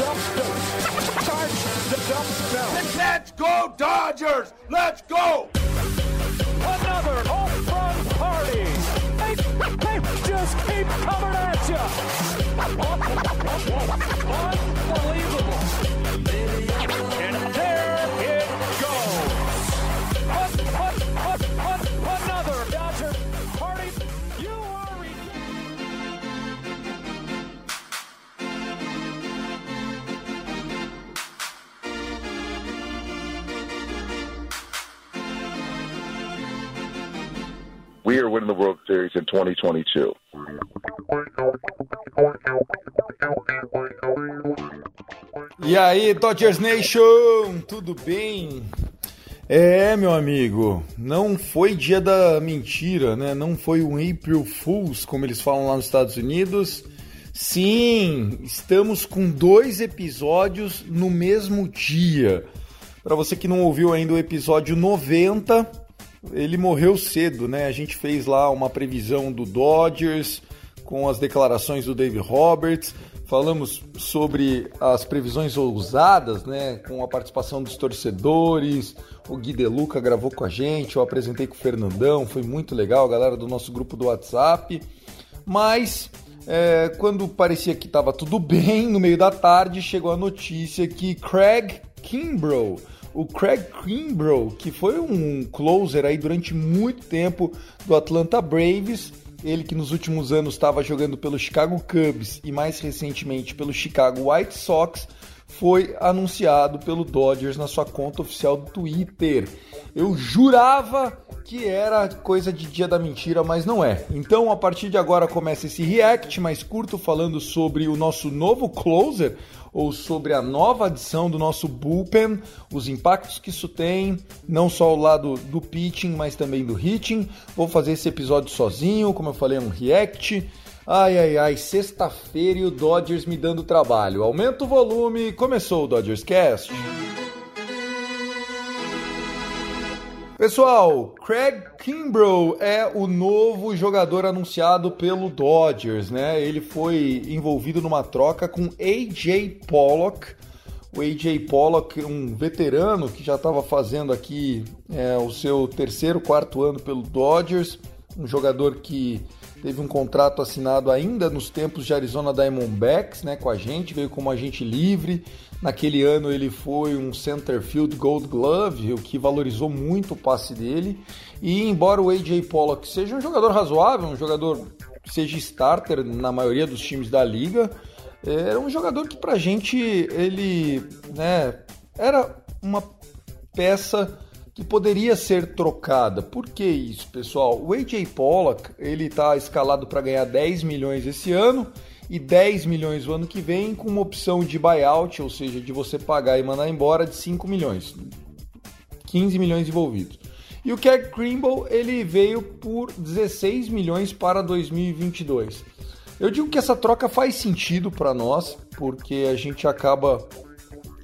up, charged up now. Let's go Dodgers! Let's go! Another home run party. They, they just keep coming at you. Unbelievable. Winning the World Series in 2022. E aí, Dodgers Nation, tudo bem? É, meu amigo, não foi dia da mentira, né? Não foi um April Fools, como eles falam lá nos Estados Unidos. Sim, estamos com dois episódios no mesmo dia. Para você que não ouviu ainda o episódio 90, ele morreu cedo, né? A gente fez lá uma previsão do Dodgers com as declarações do Dave Roberts. Falamos sobre as previsões ousadas, né? Com a participação dos torcedores. O Gui Deluca gravou com a gente, eu apresentei com o Fernandão, foi muito legal, a galera do nosso grupo do WhatsApp. Mas é, quando parecia que estava tudo bem, no meio da tarde chegou a notícia que Craig Kimbrough, o Craig Kimbrough, que foi um closer aí durante muito tempo do Atlanta Braves, ele que nos últimos anos estava jogando pelo Chicago Cubs e mais recentemente pelo Chicago White Sox, foi anunciado pelo Dodgers na sua conta oficial do Twitter. Eu jurava que era coisa de dia da mentira, mas não é. Então, a partir de agora começa esse react mais curto falando sobre o nosso novo closer ou sobre a nova adição do nosso bullpen, os impactos que isso tem, não só o lado do pitching, mas também do hitting. Vou fazer esse episódio sozinho, como eu falei, é um react. Ai, ai, ai, sexta-feira e o Dodgers me dando trabalho. Aumenta o volume, começou o Dodgers Cast. Pessoal, Craig Kimbrough é o novo jogador anunciado pelo Dodgers, né? Ele foi envolvido numa troca com AJ Pollock. O AJ Pollock, um veterano que já estava fazendo aqui é, o seu terceiro, quarto ano pelo Dodgers, um jogador que teve um contrato assinado ainda nos tempos de Arizona Diamondbacks, né, com a gente, veio como agente livre. Naquele ano ele foi um center field Gold Glove, o que valorizou muito o passe dele. E embora o AJ Pollock seja um jogador razoável, um jogador que seja starter na maioria dos times da liga, era um jogador que pra gente ele, né, era uma peça que poderia ser trocada. Por que isso, pessoal? O AJ Pollock, ele está escalado para ganhar 10 milhões esse ano e 10 milhões o ano que vem com uma opção de buyout, ou seja, de você pagar e mandar embora de 5 milhões. 15 milhões envolvidos. E o Craig Krimble, ele veio por 16 milhões para 2022. Eu digo que essa troca faz sentido para nós, porque a gente acaba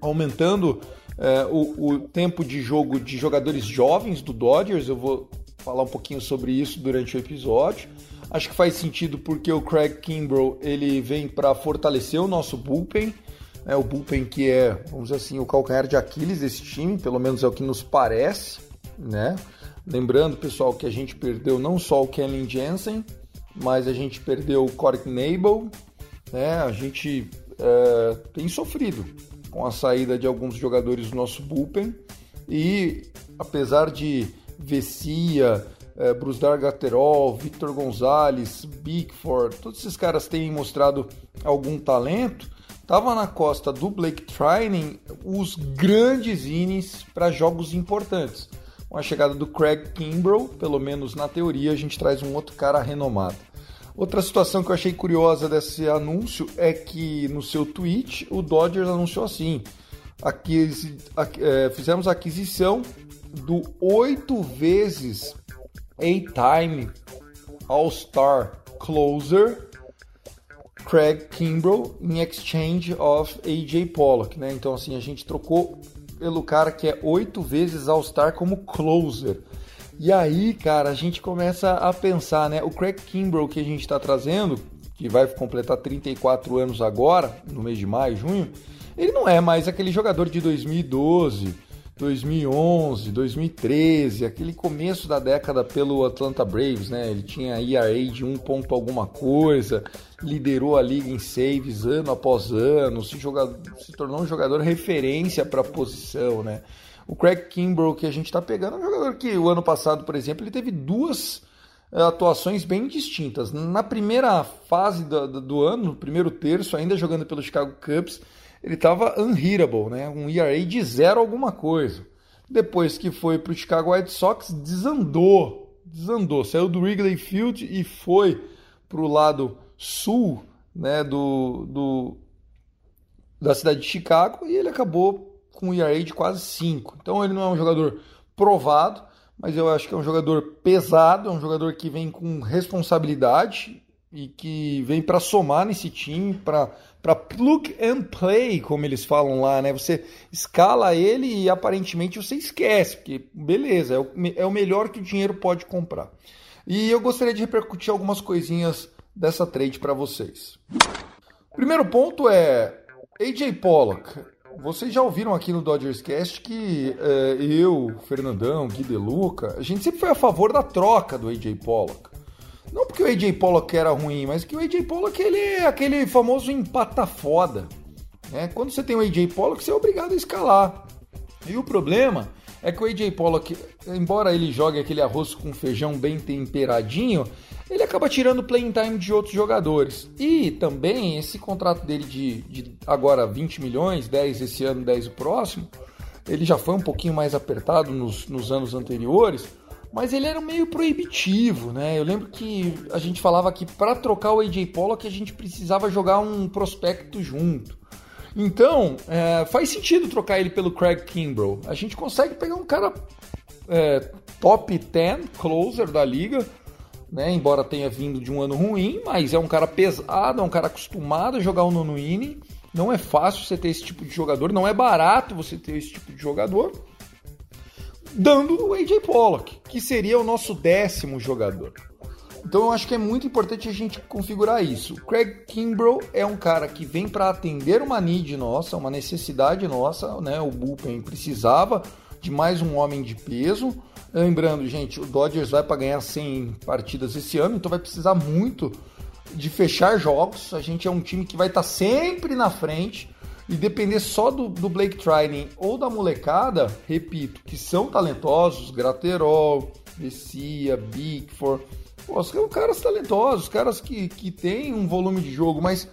aumentando é, o, o, tempo de jogo de jogadores jovens do Dodgers. Eu vou falar um pouquinho sobre isso durante o episódio. Acho que faz sentido porque o Craig Kimbrough ele vem para fortalecer o nosso bullpen. Né, o bullpen que é, vamos dizer assim, o calcanhar de Aquiles desse time, pelo menos é o que nos parece. Né? Lembrando, pessoal, que a gente perdeu não só o Kenley Jensen, mas a gente perdeu o Corey Nable. Né? A gente é, tem sofrido com a saída de alguns jogadores do nosso bullpen e apesar de Vessia, é, Brusdar Gatterol, Victor Gonzalez, Bickford, todos esses caras têm mostrado algum talento, tava na costa do Blake Trining os grandes innings para jogos importantes. Com a chegada do Craig Kimbrough, pelo menos na teoria, a gente traz um outro cara renomado. Outra situação que eu achei curiosa desse anúncio é que no seu tweet o Dodgers anunciou assim: aquisi, é, fizemos aquisição do oito vezes A-Time All-Star Closer Craig Kimbrough em exchange of AJ Pollock, né? Então assim a gente trocou pelo cara que é oito vezes All-Star como closer. E aí, cara, a gente começa a pensar, né? O Craig Kimbrough que a gente está trazendo, que vai completar 34 anos agora, no mês de maio, junho, ele não é mais aquele jogador de 2012, 2011, 2013, aquele começo da década pelo Atlanta Braves, né? Ele tinha ERA de 1 ponto alguma coisa, liderou a liga em saves ano após ano, se, jogador, se tornou um jogador referência para a posição, né? O Craig Kimbrough que a gente está pegando é um jogador que o ano passado, por exemplo, ele teve duas eh, atuações bem distintas. Na primeira fase do, do ano, no primeiro terço, ainda jogando pelo Chicago Cubs, ele estava unhittable, né? um ERA de zero alguma coisa. Depois que foi para o Chicago White Sox, desandou, desandou, saiu do Wrigley Field e foi para o lado sul né, do, do, da cidade de Chicago e ele acabou com um ERA de quase 5. Então ele não é um jogador provado, mas eu acho que é um jogador pesado, é um jogador que vem com responsabilidade e que vem para somar nesse time, para plug and play, como eles falam lá, né? Você escala ele e aparentemente você esquece, porque beleza, é o, é o melhor que o dinheiro pode comprar. E eu gostaria de repercutir algumas coisinhas dessa trade para vocês. Primeiro ponto é AJ Pollock. Vocês já ouviram aqui no Dodgers Cast que é, eu, Fernandão, Gui De Luca, a gente sempre foi a favor da troca do AJ Pollock. Não porque o AJ Pollock era ruim, mas que o AJ Pollock ele é aquele famoso empata foda. Né? Quando você tem o AJ Pollock, você é obrigado a escalar. E o problema é que o AJ Pollock, embora ele jogue aquele arroz com feijão bem temperadinho, ele acaba tirando playing time de outros jogadores. E também esse contrato dele de, de agora 20 milhões, 10 esse ano, 10 o próximo, ele já foi um pouquinho mais apertado nos, nos anos anteriores mas ele era meio proibitivo, né? Eu lembro que a gente falava que para trocar o AJ Pollock a gente precisava jogar um prospecto junto. Então, é, faz sentido trocar ele pelo Craig Kimbrough. A gente consegue pegar um cara é, top 10 closer da liga, né? Embora tenha vindo de um ano ruim, mas é um cara pesado, é um cara acostumado a jogar o nono inning. Não é fácil você ter esse tipo de jogador, não é barato você ter esse tipo de jogador dando o AJ Pollock, que seria o nosso décimo jogador. Então eu acho que é muito importante a gente configurar isso. Craig Kimbrough é um cara que vem para atender uma need nossa, uma necessidade nossa, né? O bullpen precisava de mais um homem de peso. Lembrando, gente, o Dodgers vai para ganhar 100 partidas esse ano, então vai precisar muito de fechar jogos. A gente é um time que vai estar tá sempre na frente e depender só do, do Blake Trining ou da molecada, repito, que são talentosos, Graterol, Messia, Bickford, pô, são caras talentosos, caras que, que têm um volume de jogo, mas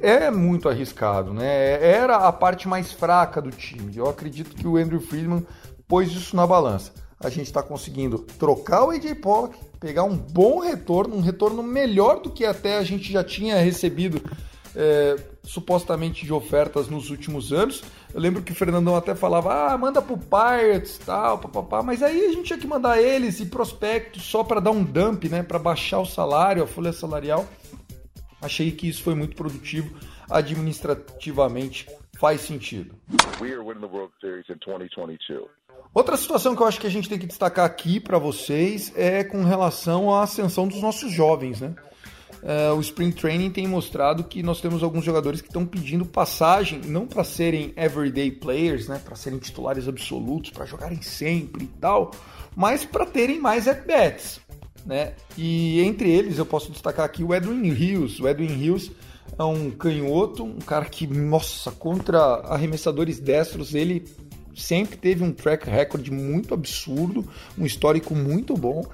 é muito arriscado, né? Era a parte mais fraca do time. Eu acredito que o Andrew Friedman pôs isso na balança. A gente está conseguindo trocar o AJ Pollock, pegar um bom retorno, um retorno melhor do que até a gente já tinha recebido é, supostamente de ofertas nos últimos anos. Eu lembro que o Fernandão até falava, ah, manda pro Pirates, tal, papapá, mas aí a gente tinha que mandar eles e prospectos só para dar um dump, né, para baixar o salário, a folha salarial. Achei que isso foi muito produtivo, administrativamente faz sentido. Outra situação que eu acho que a gente tem que destacar aqui para vocês é com relação à ascensão dos nossos jovens, né? Uh, o Spring Training tem mostrado que nós temos alguns jogadores que estão pedindo passagem, não para serem everyday players, né, para serem titulares absolutos, para jogarem sempre e tal, mas para terem mais at-bats. Né? E entre eles eu posso destacar aqui o Edwin Hills. O Edwin Hills é um canhoto, um cara que, nossa, contra arremessadores destros, ele sempre teve um track record muito absurdo, um histórico muito bom.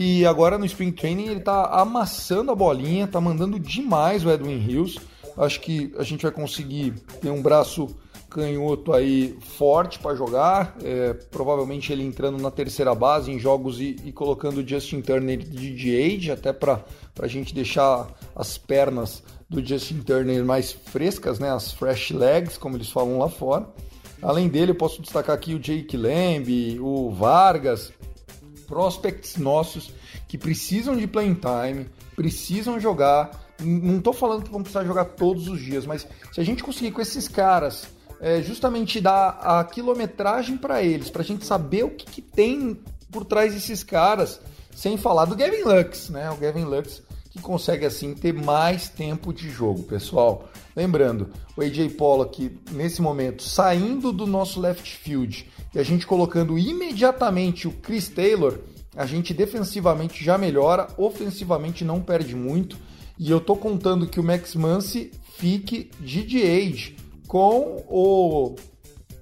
E agora no Spring Training ele tá amassando a bolinha, tá mandando demais o Edwin Hills. Acho que a gente vai conseguir ter um braço canhoto aí forte para jogar, é, provavelmente ele entrando na terceira base em jogos e, e colocando o Justin Turner de DH, até para a gente deixar as pernas do Justin Turner mais frescas, né, as fresh legs, como eles falam lá fora. Além dele, eu posso destacar aqui o Jake Lamb, o Vargas, prospects nossos que precisam de playing time, precisam jogar. Não estou falando que vão precisar jogar todos os dias, mas se a gente conseguir com esses caras é, justamente dar a quilometragem para eles, para a gente saber o que, que, tem por trás desses caras, sem falar do Gavin Lux, né? O Gavin Lux que consegue assim ter mais tempo de jogo, pessoal. Lembrando, o AJ Pollock nesse momento saindo do nosso left field e a gente colocando imediatamente o Chris Taylor, a gente defensivamente já melhora, ofensivamente não perde muito. E eu tô contando que o Max Muncy fique de DH com o,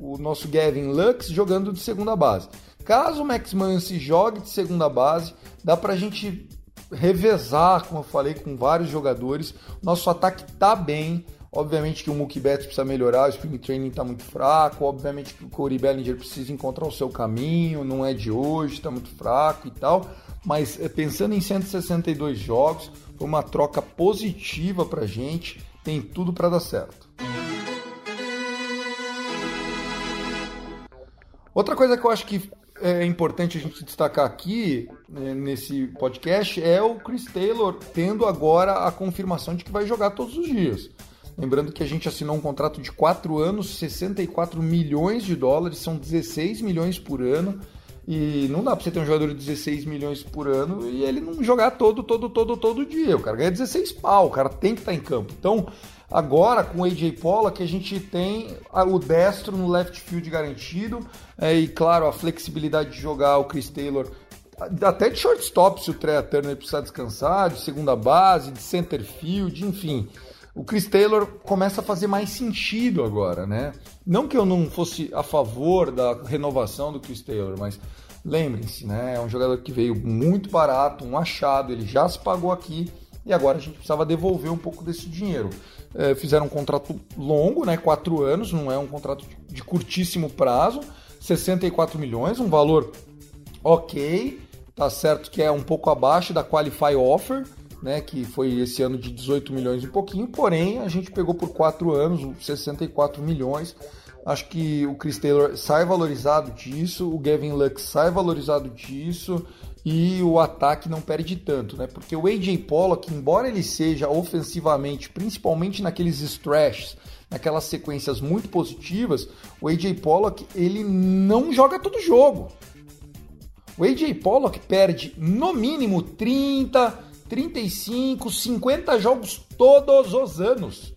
o nosso Gavin Lux jogando de segunda base. Caso o Max Muncy jogue de segunda base, dá pra gente revezar, como eu falei, com vários jogadores. Nosso ataque tá bem. Obviamente que o Mookie Betts precisa melhorar, o Spring Training está muito fraco. Obviamente que o Corey Bellinger precisa encontrar o seu caminho, não é de hoje, está muito fraco e tal. Mas eh, pensando em 162 jogos, foi uma troca positiva para gente, tem tudo para dar certo. Outra coisa que eu acho que é importante a gente destacar aqui né, nesse podcast é o Chris Taylor tendo agora a confirmação de que vai jogar todos os dias. Lembrando que a gente assinou um contrato de 4 anos, 64 milhões de dólares, são 16 milhões por ano. E não dá pra você ter um jogador de 16 milhões por ano e ele não jogar todo, todo, todo, todo dia. O cara ganha 16 pau, o cara tem que estar tá em campo. Então, agora com o AJ Pollock, a gente tem o destro no left field garantido. É, e claro, a flexibilidade de jogar o Chris Taylor até de shortstop se o Trey Turner precisar descansar, de segunda base, de center field, enfim o Chris Taylor começa a fazer mais sentido agora, né? Não que eu não fosse a favor da renovação do Chris Taylor, mas lembrem-se, né? É um jogador que veio muito barato, um achado, ele já se pagou aqui e agora a gente precisava devolver um pouco desse dinheiro. É, fizeram um contrato longo, né? Quatro anos, não é um contrato de curtíssimo prazo, 64 milhões, um valor ok, tá certo que é um pouco abaixo da Qualify Offer, né, que foi esse ano de 18 milhões e pouquinho, porém a gente pegou por 4 anos 64 milhões. Acho que o Chris Taylor sai valorizado disso, o Gavin Lux sai valorizado disso e o ataque não perde tanto, né? Porque o AJ Pollock, embora ele seja ofensivamente, principalmente naqueles stretches, naquelas sequências muito positivas, o AJ Pollock ele não joga todo jogo. O AJ Pollock perde no mínimo 30, 35, 50 jogos todos os anos.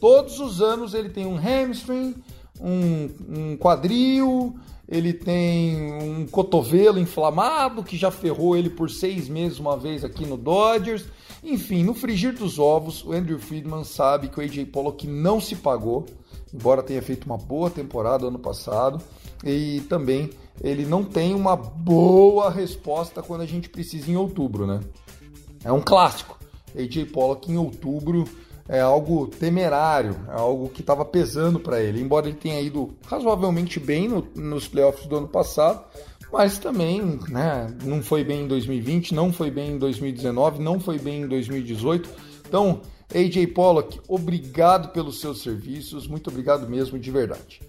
Todos os anos ele tem um hamstring, um, um quadril, ele tem um cotovelo inflamado que já ferrou ele por seis meses uma vez aqui no Dodgers. Enfim, no frigir dos ovos, o Andrew Friedman sabe que o AJ Pollock não se pagou, embora tenha feito uma boa temporada ano passado, e também ele não tem uma boa resposta quando a gente precisa em outubro, né? É um clássico. AJ Pollock em outubro é algo temerário, é algo que estava pesando para ele. Embora ele tenha ido razoavelmente bem no, nos playoffs do ano passado, mas também né, não foi bem em 2020, não foi bem em 2019, não foi bem em 2018. Então, AJ Pollock, obrigado pelos seus serviços, muito obrigado mesmo de verdade.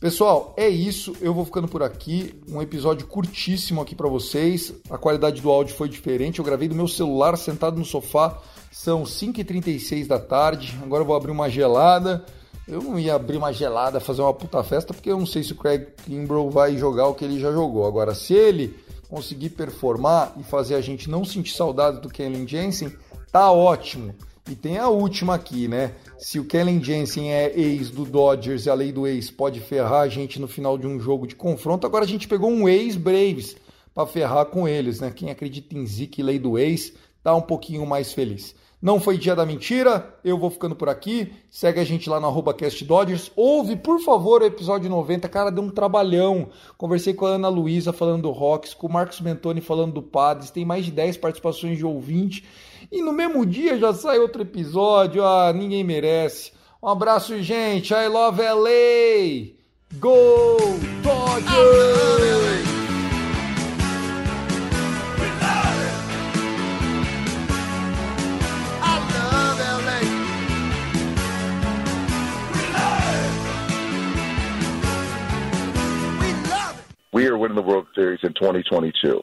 Pessoal, é isso. Eu vou ficando por aqui. Um episódio curtíssimo aqui para vocês. A qualidade do áudio foi diferente. Eu gravei do meu celular sentado no sofá. São 5h36 da tarde. Agora eu vou abrir uma gelada. Eu não ia abrir uma gelada, fazer uma puta festa, porque eu não sei se o Craig Kimbrough vai jogar o que ele já jogou. Agora, se ele conseguir performar e fazer a gente não sentir saudade do Kellen Jensen, tá ótimo. E tem a última aqui, né? Se o Kellen Jensen é ex do Dodgers e a lei do ex pode ferrar a gente no final de um jogo de confronto, agora a gente pegou um ex-Braves para ferrar com eles, né? Quem acredita em Zeke e lei do ex tá um pouquinho mais feliz. Não foi dia da mentira, eu vou ficando por aqui. Segue a gente lá no arroba CastDodgers. Ouve, por favor, o episódio 90. Cara, deu um trabalhão. Conversei com a Ana Luísa falando do Rocks, com o Marcos Mentoni falando do Padres. Tem mais de 10 participações de ouvinte. E no mesmo dia já sai outro episódio. Ah, ninguém merece. Um abraço, gente. I love LA. Go Dodgers! The World Series in 2022.